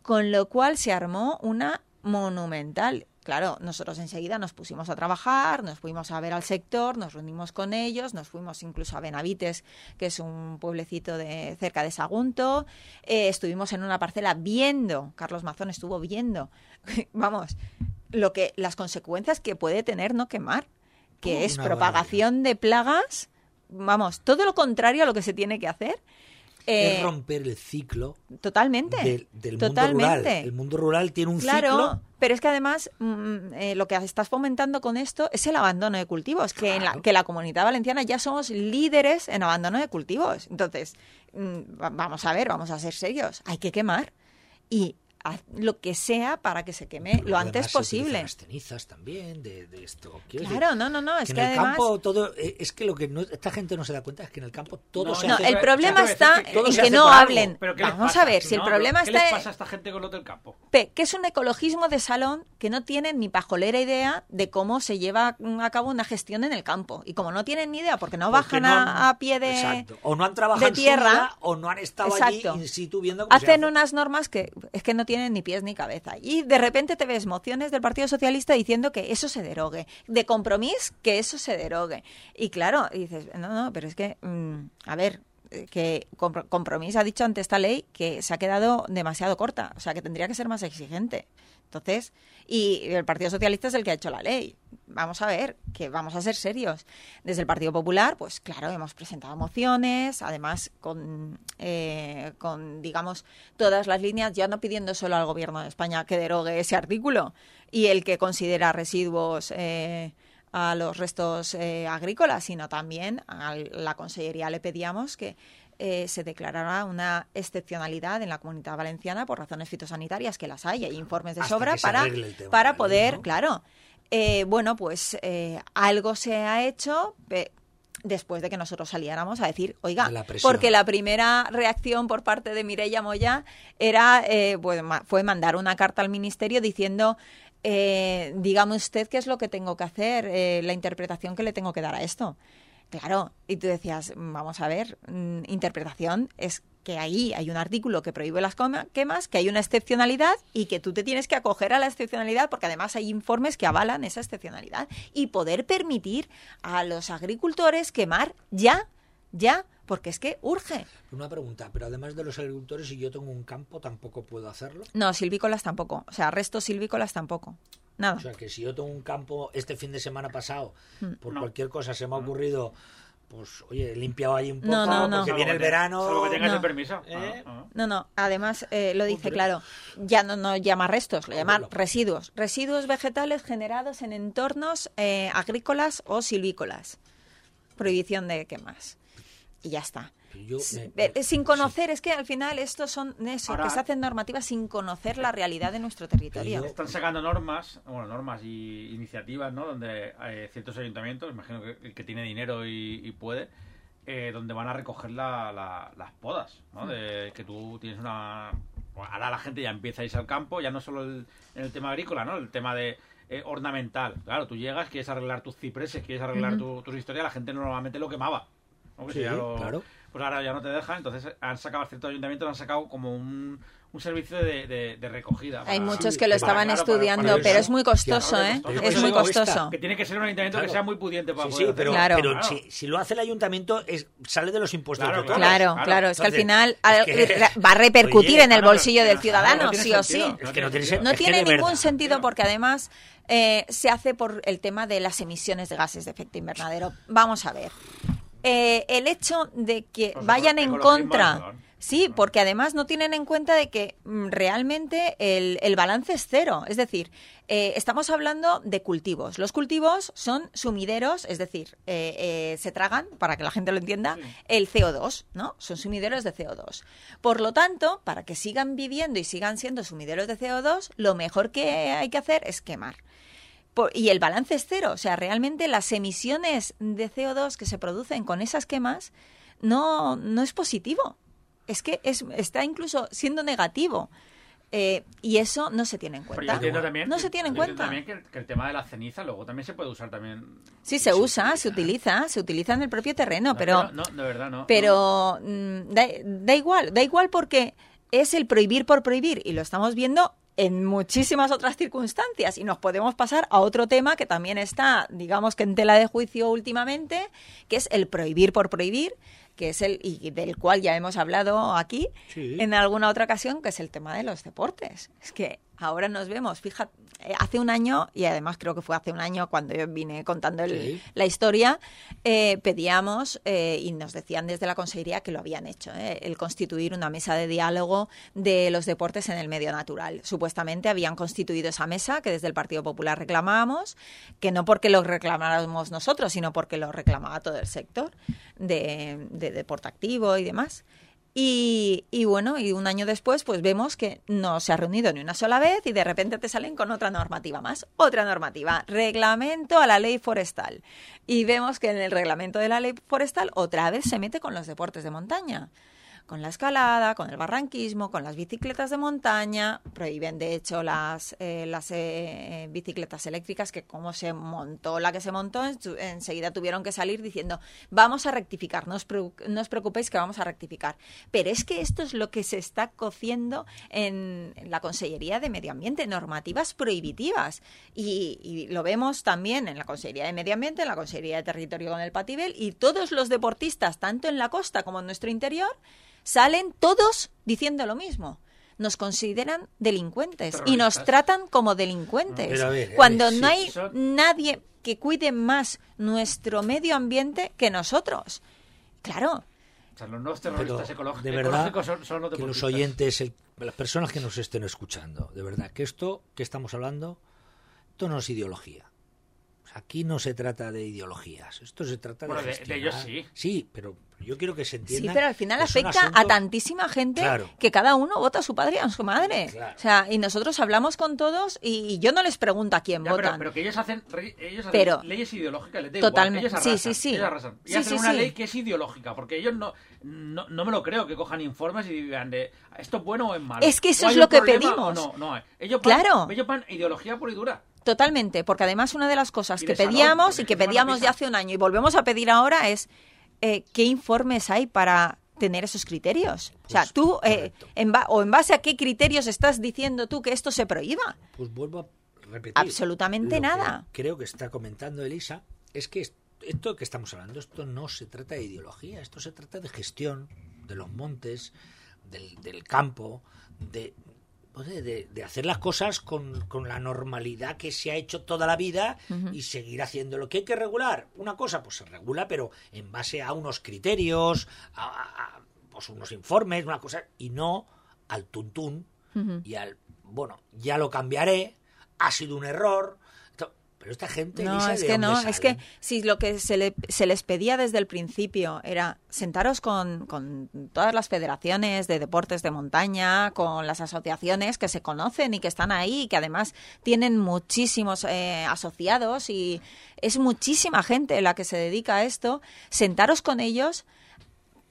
Con lo cual se armó una monumental Claro, nosotros enseguida nos pusimos a trabajar, nos fuimos a ver al sector, nos reunimos con ellos, nos fuimos incluso a Benavites, que es un pueblecito de cerca de Sagunto, eh, estuvimos en una parcela viendo, Carlos Mazón estuvo viendo, *laughs* vamos, lo que las consecuencias que puede tener no quemar, que es propagación de plagas, vamos, todo lo contrario a lo que se tiene que hacer
es eh, romper el ciclo
totalmente
del, mundo rural. El mundo rural tiene un
claro, Pero es que además mm, eh, lo que estás fomentando con esto es el abandono de cultivos, que en la, que la comunidad valenciana ya somos líderes en abandono de cultivos. Entonces, mm, vamos a ver, vamos a ser serios, hay que quemar. Y haz lo que sea para que se queme lo, antes
se
posible.
Las cenizas también de, de esto. Quiero decir,
Claro, no, no, no, es
que
que,
en el
además...
campo todo eh, es que lo que no- esta gente no se da cuenta es que en el campo todo
No,
se
No,
hace
el problema está en
se
que no hablen.
¿Pero qué
Vamos
pasa?
a ver, si el
No,
problema
¿Qué
está...
les pasa a esta gente con los del campo?
P, que es un ecologismo de salón que no tienen ni pajolera idea de cómo se lleva a cabo una gestión en el campo. Y como no tienen ni idea, porque no
porque
bajan
no han-
a, a pie de,
Exacto. o no han trabajado
de
en su
tierra,
vida, o no han estado
Exacto.
allí in situ viendo cómo se
hacen
hace.
unas normas que es que no tienen ni pies ni cabeza. Y de repente te ves mociones del Partido Socialista diciendo que eso se derogue. De compromiso, que eso se derogue. Y claro, dices, no, no, pero es que, mm, a ver, eh, que Compro- Compromís ha dicho ante esta ley que se ha quedado demasiado corta, o sea, que tendría que ser más exigente. Entonces, y el Partido Socialista es el que ha hecho la ley. Vamos a ver, que vamos a ser serios. Desde el Partido Popular, pues claro, hemos presentado mociones, además con, eh, con, digamos, todas las líneas, ya no pidiendo solo al Gobierno de España que derogue ese artículo y el que considera residuos eh, a los restos eh, agrícolas, sino también a la Consellería le pedíamos que eh, se declarara una excepcionalidad en la comunidad valenciana por razones fitosanitarias, que las hay, hay informes de
Hasta
sobra para,
tema
para poder,
¿no?
claro. Eh, bueno, pues eh, algo se ha hecho después de que nosotros saliéramos a decir, oiga,
la
porque la primera reacción por parte de Mireia Moya era, eh, pues, fue mandar una carta al ministerio diciendo, eh, dígame usted qué es lo que tengo que hacer, eh, la interpretación que le tengo que dar a esto. Claro, y tú decías, vamos a ver, mm, interpretación es que ahí hay un artículo que prohíbe las quemas, que hay una excepcionalidad y que tú te tienes que acoger a la excepcionalidad porque además hay informes que avalan esa excepcionalidad y poder permitir a los agricultores quemar ya, ya, porque es que urge.
Una pregunta, pero además de los agricultores, si yo tengo un campo, tampoco puedo hacerlo.
No, silvícolas tampoco, o sea, restos silvícolas tampoco, nada.
O sea, que si yo tengo un campo este fin de semana pasado,
Mm.
por
No.
cualquier cosa se me ha ocurrido, pues, oye, he limpiado ahí un poco,
No, no, no.
porque viene el verano.
Salvo que tengas
No.
el permiso.
¿Eh?
Ah, ah.
No, no, además eh, lo dice
Hombre.
claro, ya no, no llama restos, lo llama residuos. Residuos vegetales generados en entornos eh, agrícolas o silvícolas. Prohibición de quemas. Y ya está.
Pero yo me-
Eh, eh, sin conocer, es que al final estos son eso,
Ahora-
que se hacen normativas sin conocer la realidad de nuestro territorio.
Están sacando normas, bueno, normas y iniciativas, ¿no? Donde hay ciertos ayuntamientos, imagino que el que tiene dinero y, y puede, eh, donde van a recoger la- la- las podas, ¿no? De que tú tienes una... ahora la gente ya empieza a irse al campo, ya no solo el- en el tema agrícola, ¿no? El tema de eh, ornamental. Claro, tú llegas, quieres arreglar tus cipreses, quieres arreglar tu- tus historias, la gente normalmente lo quemaba. ¿No? Que
Sí,
si ya lo-
claro.
Pues ahora ya no te dejan, entonces han sacado, ciertos ayuntamientos han sacado como un, un servicio de, de- de recogida.
Hay
para-
muchos
Sí,
que lo
para-
estaban
claro, para-
estudiando,
para
pero
eso.
es muy costoso,
Claro,
¿eh?
costoso,
Es
pero
muy costoso.
Que tiene que ser un ayuntamiento
Claro.
que sea muy pudiente para
Sí,
poder
sí, pero,
Claro.
pero
Claro.
si, si lo hace el ayuntamiento, es, sale de los impuestos
Claro,
de.
Claro,
Claro.
es que al final
es que-
va a repercutir
Oye,
en el
claro,
bolsillo del
claro,
ciudadano,
no
sí o
sentido.
sí.
Es que no tiene
No
es
tiene ningún
verdad.
sentido porque además eh, se hace por el tema de las emisiones de gases de efecto invernadero. Vamos a ver. Eh, el hecho de que
Pues
vayan en contra. Sí, porque además no tienen en cuenta de que mm, realmente el, el balance es cero. Es decir, eh, estamos hablando de cultivos. Los cultivos son sumideros, es decir, eh, eh, se tragan, para que la gente lo entienda,
Sí.
el CO2, ¿no? Son sumideros de CO2. Por lo tanto, para que sigan viviendo y sigan siendo sumideros de CO2, lo mejor que hay que hacer es quemar. Por- y el balance es cero. O sea, realmente las emisiones de CO2 que se producen con esas quemas no, no es positivo. Es que es, está incluso siendo negativo. Eh, y eso no se tiene en cuenta.
también,
no
que-
se tiene en cuenta.
también que, que el tema de la ceniza luego también se puede usar también.
Sí, se usa, se utiliza, se utiliza en el propio terreno,
No,
pero...
No, de verdad no.
Pero mm, da, da igual, da igual porque es el prohibir por prohibir y lo estamos viendo en muchísimas otras circunstancias y nos podemos pasar a otro tema que también está, digamos que en tela de juicio últimamente, que es el prohibir por prohibir, que es el y del cual ya hemos hablado aquí
Sí.
en alguna otra ocasión, que es el tema de los deportes. Es que ahora nos vemos, fíjate, eh, hace un año, y además creo que fue hace un año cuando yo vine contando el-
Sí.
la historia, eh, pedíamos eh, y nos decían desde la consejería que lo habían hecho, eh, el constituir una mesa de diálogo de los deportes en el medio natural. Supuestamente habían constituido esa mesa que desde el Partido Popular reclamábamos, que no porque lo reclamáramos nosotros, sino porque lo reclamaba todo el sector de, de deporte activo y demás. Y, y, bueno, y un año después, pues vemos que no se ha reunido ni una sola vez y de repente te salen con otra normativa más. Otra normativa, reglamento a la ley forestal. Y vemos que en el reglamento de la ley forestal otra vez se mete con los deportes de montaña con la escalada, con el barranquismo, con las bicicletas de montaña. Prohíben, de hecho, las, eh, las eh, bicicletas eléctricas, que como se montó la que se montó, enseguida tuvieron que salir diciendo, vamos a rectificar, no os, preocupéis que vamos a rectificar. Pero es que esto es lo que se está cociendo en la Consellería de Medio Ambiente, normativas prohibitivas. Y, y lo vemos también en la Consellería de Medio Ambiente, en la Consellería de Territorio con el Patibel, y todos los deportistas, tanto en la costa como en nuestro interior, salen todos diciendo lo mismo. Nos consideran delincuentes y nos tratan como delincuentes. cuando no hay nadie que cuide más nuestro medio ambiente que nosotros. Claro.
de verdad que los oyentes, las personas que nos estén escuchando, de verdad que esto que estamos hablando, esto no es ideología. Aquí no se trata de ideologías, esto se trata de,
de, ellos sí.
Sí, pero yo quiero que se entienda.
Sí, pero al final afecta a tantísima gente que cada uno vota a su padre y a su madre. O sea, y nosotros hablamos con todos y, yo no les pregunto a quién votan.
Pero, que ellos hacen, ellos hacen leyes ideológicas, les
totalmente.
Igual,
sí, sí, sí.
Y hacen una ley que es ideológica, porque ellos no, no, no, me lo creo que cojan informes y digan de esto es bueno o es malo.
Es que eso es lo que pedimos.
No, no, ellos van, claro. ellos van ideología pura y dura.
Totalmente, porque además una de las cosas que pedíamos y que pedíamos ya hace un año y volvemos a pedir ahora es eh, qué informes hay para tener esos criterios. o sea, pues, tú, eh, en o en base a qué criterios estás diciendo tú que esto se prohíba.
Pues vuelvo a repetir.
Absolutamente nada.
creo que está comentando Elisa es que esto que estamos hablando, esto no se trata de ideología, esto se trata de gestión de los montes, del, del campo, de, de, hacer las cosas con, la normalidad que se ha hecho toda la vida y seguir haciendo lo que hay que regular. Una cosa, pues se regula, pero en base a unos criterios, a, pues unos informes, una cosa, y no al tuntún y al, bueno, ya lo cambiaré, ha sido un error, pero esta gente
no es que no es que si lo que se, le, se, les pedía desde el principio era sentaros con, con, todas las federaciones de deportes de montaña con las asociaciones que se conocen y que están ahí y que además tienen muchísimos eh, asociados y es muchísima gente la que se dedica a esto sentaros con ellos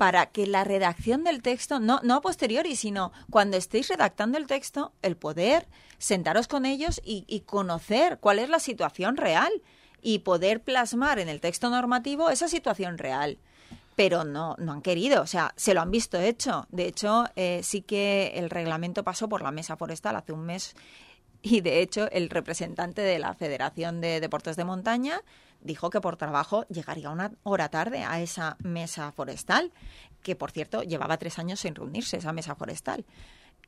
para que la redacción del texto, no, no a posteriori, sino cuando estéis redactando el texto, el poder sentaros con ellos y, conocer cuál es la situación real y poder plasmar en el texto normativo esa situación real pero no, no han querido, o sea, se lo han visto hecho. De hecho, eh, sí que el reglamento pasó por la mesa forestal hace un mes y de hecho el representante de la Federación de Deportes de Montaña dijo que por trabajo llegaría una hora tarde a esa mesa forestal, que por cierto llevaba tres años sin reunirse esa mesa forestal.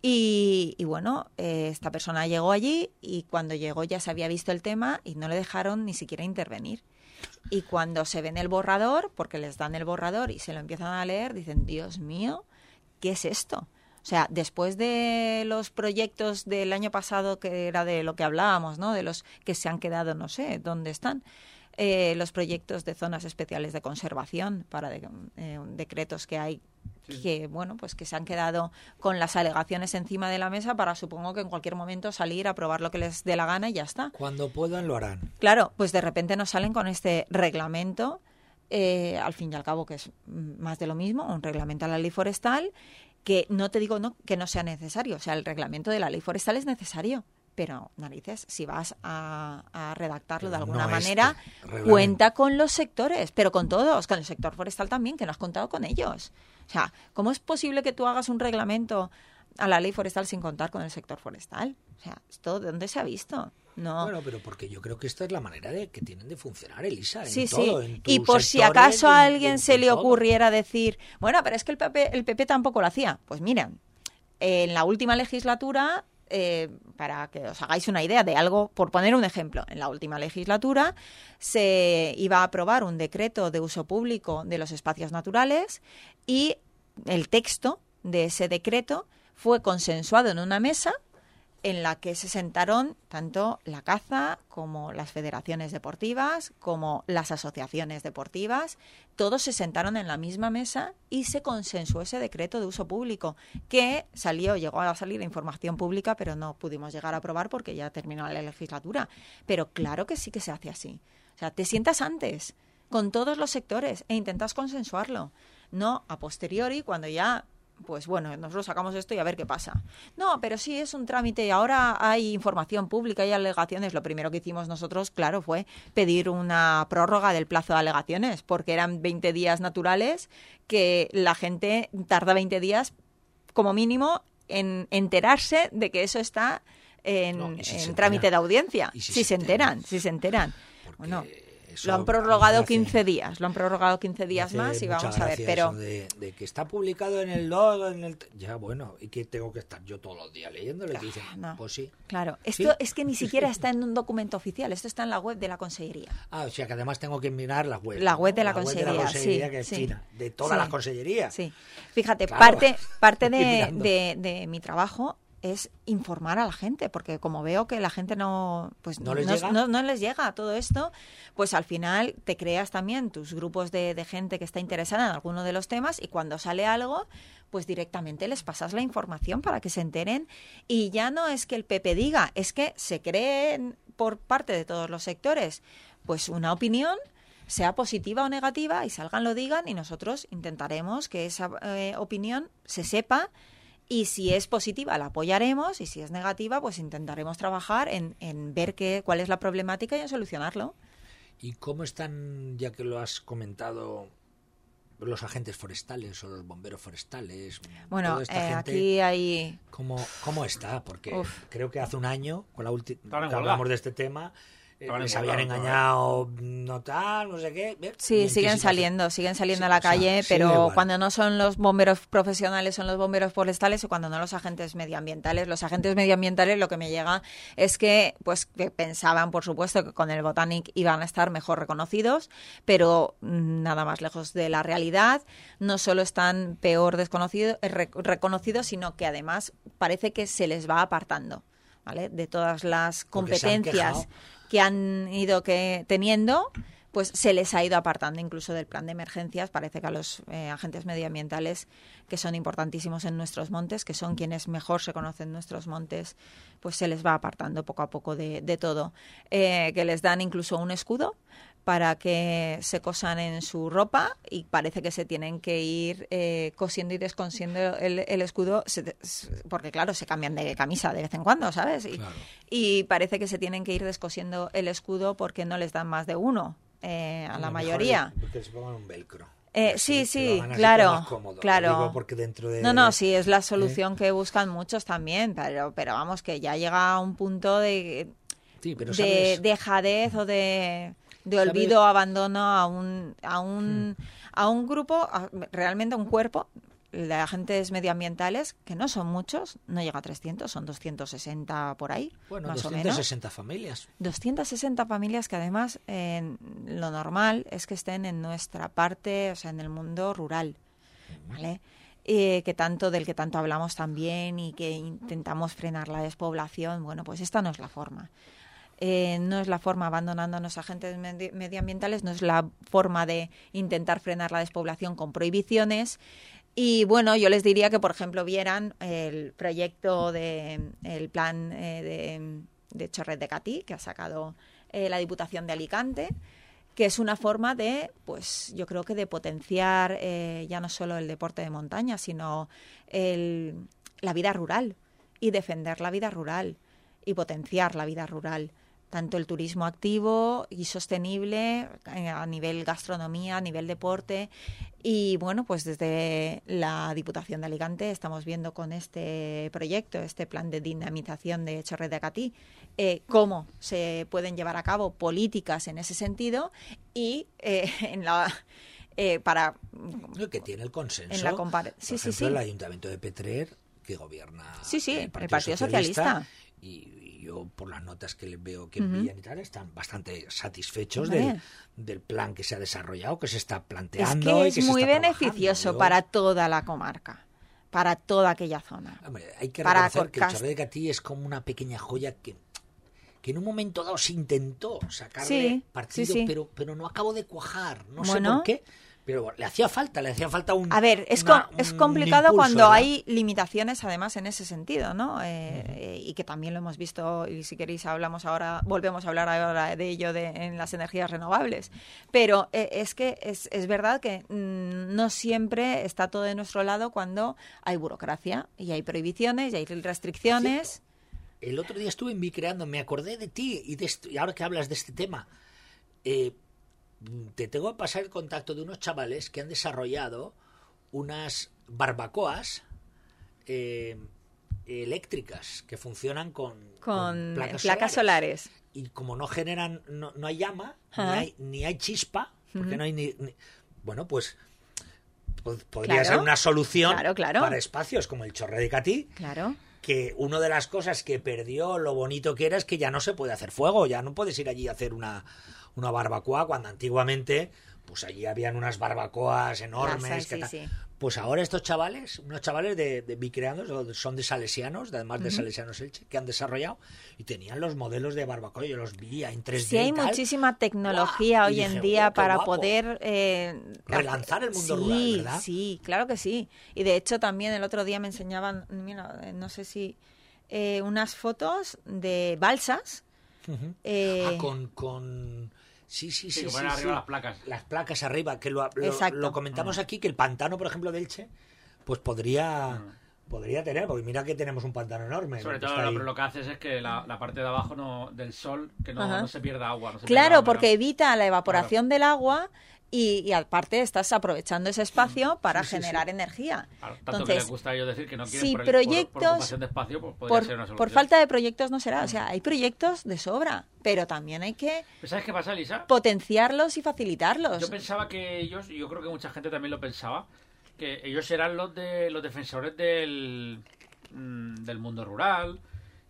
Y, bueno, eh, esta persona llegó allí y cuando llegó ya se había visto el tema y no le dejaron ni siquiera intervenir. Y cuando se ven el borrador, porque les dan el borrador y se lo empiezan a leer, dicen, Dios mío, ¿qué es esto? O sea, después de los proyectos del año pasado, que era de lo que hablábamos, ¿no? De los que se han quedado, no sé, dónde están, eh, los proyectos de zonas especiales de conservación para eh, decretos que hay que bueno pues que se han quedado con las alegaciones encima de la mesa para supongo que en cualquier momento salir a probar lo que les dé la gana y ya está.
Cuando puedan lo harán.
Claro pues de repente nos salen con este reglamento eh, al fin y al cabo que es más de lo mismo un reglamento a la ley forestal que no te digo no que no sea necesario. O sea el reglamento de la ley forestal es necesario pero narices, si vas a, redactarlo de alguna manera, cuenta con los sectores, pero con todos, con el sector forestal también, que no has contado con ellos. O sea, ¿cómo es posible que tú hagas un reglamento a la ley forestal sin contar con el sector forestal? O sea, ¿esto de dónde se ha visto? No.
Bueno, pero porque yo creo que esta es la manera de que tienen de funcionar, Elisa. En
sí,
todo,
sí. y por si acaso a alguien se le ocurriera decir, bueno, pero es que el PP, el PP tampoco lo hacía. Pues miren, en la última legislatura eh, para que os hagáis una idea de algo, por poner un ejemplo, en la última legislatura se iba a aprobar un decreto de uso público de los espacios naturales y el texto de ese decreto fue consensuado en una mesa en la que se sentaron tanto la caza como las federaciones deportivas, como las asociaciones deportivas, todos se sentaron en la misma mesa y se consensuó ese decreto de uso público, que salió, llegó a salir información pública, pero no pudimos llegar a aprobar porque ya terminó la legislatura. Pero claro que sí que se hace así. O sea, te sientas antes con todos los sectores e intentas consensuarlo. No a posteriori, cuando ya pues bueno, nosotros sacamos esto y a ver qué pasa. No, pero sí es un trámite y ahora hay información pública, hay alegaciones. Lo primero que hicimos nosotros, claro, fue pedir una prórroga del plazo de alegaciones, porque eran 20 días naturales que la gente tarda 20 días como mínimo en enterarse de que eso está en, trámite de audiencia. Si, se, enteran, si se enteran. Bueno, lo han prorrogado 15 días, lo han prorrogado 15 días más y vamos a ver, pero...
De, que está publicado en el blog, en el... Ya, bueno, y que tengo que estar yo todos los días leyéndolo y dicen, pues sí.
Claro, esto es que ni *laughs* siquiera está en un documento oficial, esto está en la web de la Consellería.
Ah, o sea que además tengo que mirar la web.
La web de la, Consellería, sí,
que es de todas las consellerías.
Sí, fíjate, parte, parte *laughs* de, de mi trabajo es informar a la gente, porque como veo que la gente no, pues
¿No, les, llega?
No, les llega a todo esto, pues al final te creas también tus grupos de, de, gente que está interesada en alguno de los temas y cuando sale algo, pues directamente les pasas la información para que se enteren y ya no es que el PP diga, es que se creen por parte de todos los sectores, pues una opinión sea positiva o negativa y salgan lo digan y nosotros intentaremos que esa eh, opinión se sepa y si es positiva, la apoyaremos y si es negativa, pues intentaremos trabajar en, en ver qué, cuál es la problemática y en solucionarlo.
¿Y cómo están, ya que lo has comentado, los agentes forestales o los bomberos forestales?
Bueno, eh, aquí hay...
¿cómo, ¿Cómo está? Porque creo que hace un año, con la última hablamos de este tema, les habían engañado, no tal, no sé qué.
Sí, siguen saliendo, siguen saliendo a la calle, pero cuando no son los bomberos profesionales, son los bomberos forestales o cuando no los agentes medioambientales. Los agentes medioambientales lo que me llega es que, pues, que pensaban, por supuesto, que con el Botanic iban a estar mejor reconocidos, pero nada más lejos de la realidad. No solo están peor desconocidos, eh, reconocidos, sino que además parece que se les va apartando. ¿Vale? De todas las competencias que han ido que, teniendo, pues se les ha ido apartando incluso del plan de emergencias. Parece que a los eh, agentes medioambientales, que son importantísimos en nuestros montes, que son quienes mejor se conocen nuestros montes, pues se les va apartando poco a poco de, todo. Eh, que les dan incluso un escudo para que se cosan en su ropa y parece que se tienen que ir eh, cosiendo y descosiendo el, escudo porque claro se cambian de camisa de vez en cuando sabes y, parece que se tienen que ir descosiendo el escudo porque no les dan más de uno eh, a la mayoría.
porque se pongan un velcro.
Eh, sí, sí, claro, claro.
porque dentro de...
No, no, sí, es la solución que buscan muchos también, pero, pero vamos, que ya llega a un punto de, de dejadez o de de olvido, abandono a un, a un, hmm. a un grupo, realmente a un cuerpo de agentes medioambientales, que no son muchos, no llega a 300, son 260 por ahí.
Bueno,
más
260 familias.
260 familias que además lo normal es que estén en nuestra parte, o sea, en el mundo rural, ¿vale? que tanto del que tanto hablamos también y que intentamos frenar la despoblación, bueno, pues esta no es la forma. Eh, no es la forma abandonando a los agentes medioambientales, no es la forma de intentar frenar la despoblación con prohibiciones. Y bueno, yo les diría que, por ejemplo, vieran el proyecto de el plan eh, de, de, Chorret de Catí, que ha sacado eh, la Diputación de Alicante, que es una forma de, pues yo creo que de potenciar ya no solo el deporte de montaña, sino el, la vida rural y defender la vida rural y potenciar la vida rural tanto el turismo activo y sostenible eh, a nivel gastronomía, a nivel deporte. Y bueno, pues desde la Diputación de Alicante estamos viendo con este proyecto, este plan de dinamización de Chorret de Acatí, eh, cómo se pueden llevar a cabo políticas en ese sentido y eh, *laughs* en la para
que tiene el consenso.
En la sí, sí, sí.
el Ayuntamiento de Petrer que gobierna
sí, sí, el Partido, Socialista,
y yo por las notas que les veo que envían y tal, están bastante satisfechos del, del, plan que se ha desarrollado, que se está planteando.
Es que es muy beneficioso para toda la comarca para toda aquella zona.
Hombre, hay que
Para
reconocer que el chorro de Catí es como una pequeña joya que, que en un momento dado se intentó sacarle
Sí,
partido,
sí, sí.
Pero, pero no acabó de cuajar. No sé por qué, pero le hacía falta, le hacía falta un.
A ver, es,
una-
com- es complicado
impulso,
cuando
¿verdad?
hay limitaciones, además, en ese sentido, ¿no? Eh, eh, y que también lo hemos visto, y si queréis hablamos ahora, volvemos a hablar ahora de ello de, en las energías renovables. Pero eh, es que es, es verdad que mm, no siempre está todo de nuestro lado cuando hay burocracia y hay prohibiciones y hay restricciones.
El otro día estuve en Bicreando, me acordé de ti y, de esto- y ahora que hablas de este tema, eh, te tengo que pasar el contacto de unos chavales que han desarrollado unas barbacoas eh, eléctricas que funcionan con,
Con
placas,
placas solares.
Y como no generan, no, no hay llama, ni hay, ni hay chispa, porque no hay ni, ni- Bueno, pues pod- podría
Claro.
ser una solución
Claro, claro.
para espacios como el Chorre de Catí,
Claro.
que una de las cosas que perdió lo bonito que era es que ya no se puede hacer fuego, ya no puedes ir allí a hacer una, una barbacoa cuando antiguamente pues allí habían unas barbacoas enormes. Que
sí, sí.
Pues ahora estos chavales, unos chavales de, de son de salesianos, además de salesianos Elche, que han desarrollado y tenían los modelos de barbacoa, yo los vi en 3D.
Sí, hay
y tal.
muchísima tecnología hoy en día
"Guau, qué
para
guapo".
poder eh,
Relanzar el mundo
sí,
rural, ¿verdad?
Sí, claro que sí. Y de hecho también el otro día me enseñaban, mira, eh, no sé si eh, unas fotos de balsas. Eh,
Ah, con, con... Sí, sí,
Sí,
sí.
arriba
sí.
las placas.
Las placas arriba, que lo, lo- lo comentamos aquí, que el pantano, por ejemplo, de Elche, pues podría, podría tener, porque mira que tenemos un pantano enorme.
Sobre todo lo,
ahí.
lo que haces es que la, la parte de abajo no, del sol, que no, se pierda agua. no se pierda
Claro,
agua,
porque
¿no?
evita la evaporación del agua y, y aparte estás aprovechando ese espacio para
Sí, sí, sí.
generar energía.
Claro, tanto que
Entonces,
les gusta a ellos decir que no quieren
si
por, el- por- por
proyectos-
de espacio, pues
por,
ser una
por falta de proyectos no será. O sea, hay proyectos de sobra, pero también hay que
¿Pero ¿Sabes qué pasa, Lisa?
potenciarlos y facilitarlos.
Yo pensaba que ellos, y yo creo que mucha gente también lo pensaba, que ellos eran los de los defensores del, mm, del mundo rural,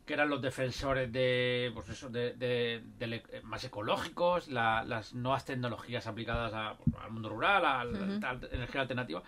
que eran los defensores de, pues eso, de, de- del e- más ecológicos, la- las nuevas tecnologías aplicadas a- al mundo rural, a la a la energía alternativa.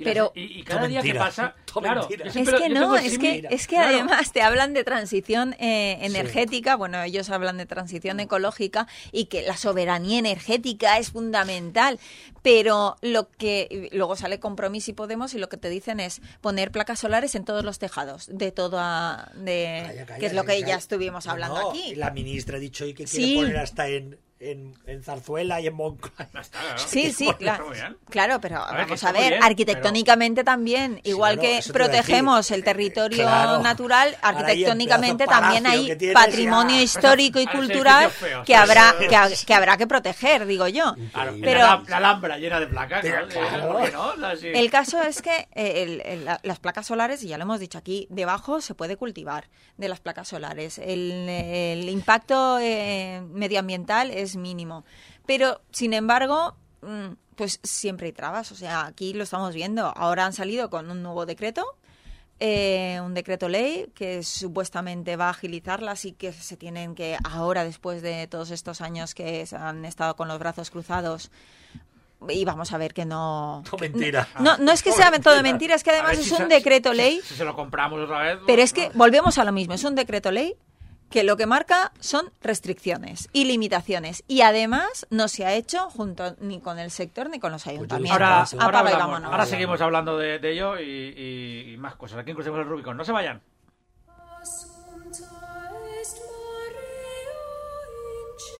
Y, las-
Pero-
y, y cada día que pasa,
todo
claro,
Es que no, es que, es que
claro.
además te hablan de transición eh, energética, bueno, ellos hablan de transición
Mm.
ecológica y que la soberanía energética es fundamental, pero lo que luego sale Compromiso y Podemos y lo que te dicen es poner placas solares en todos los tejados, de toda, de,
Calla, calla,
que es lo que
calla.
ya estuvimos hablando
no,
aquí.
La ministra ha dicho hoy que
Sí.
quiere poner hasta en, en, en Zarzuela y en Moncloa.
Claro.
Sí, *laughs* sí, claro. pero
A ver, que
vamos a ver,
bien,
arquitectónicamente también, igual
no,
que protegemos el territorio
Claro.
natural,
hay
arquitectónicamente también hay
tienes
patrimonio
ya.
histórico y cultural
feos,
que habrá que, que habrá que proteger, digo yo. Pero-
la, la Alhambra llena de placas.
El caso es que eh, el- el- la- las placas solares, y ya lo hemos dicho aquí, debajo se puede cultivar de las placas solares. El, el impacto eh, medioambiental es mínimo. Pero, sin embargo, mm, pues siempre hay trabas. O sea, aquí lo estamos viendo. Ahora han salido con un nuevo decreto. eh, un decreto ley que supuestamente va a agilizarlas y que se tienen que ahora después de todos estos años que se han estado con los brazos cruzados y vamos a ver que no *laughs*
No, mentira.
no, no es que sea todo mentira, es que además es un
se-
decreto ley,
Si, se lo compramos otra vez.
pero es que volvemos a lo mismo, es un decreto ley que lo que marca son restricciones y limitaciones y además no se ha hecho junto ni con el sector ni con los
yo
ayuntamientos.
Ahora, ahora, hablamos- ahora seguimos hablando de, de ello y, y- y más cosas. Aquí en Crucemos el Rubicon. No se vayan.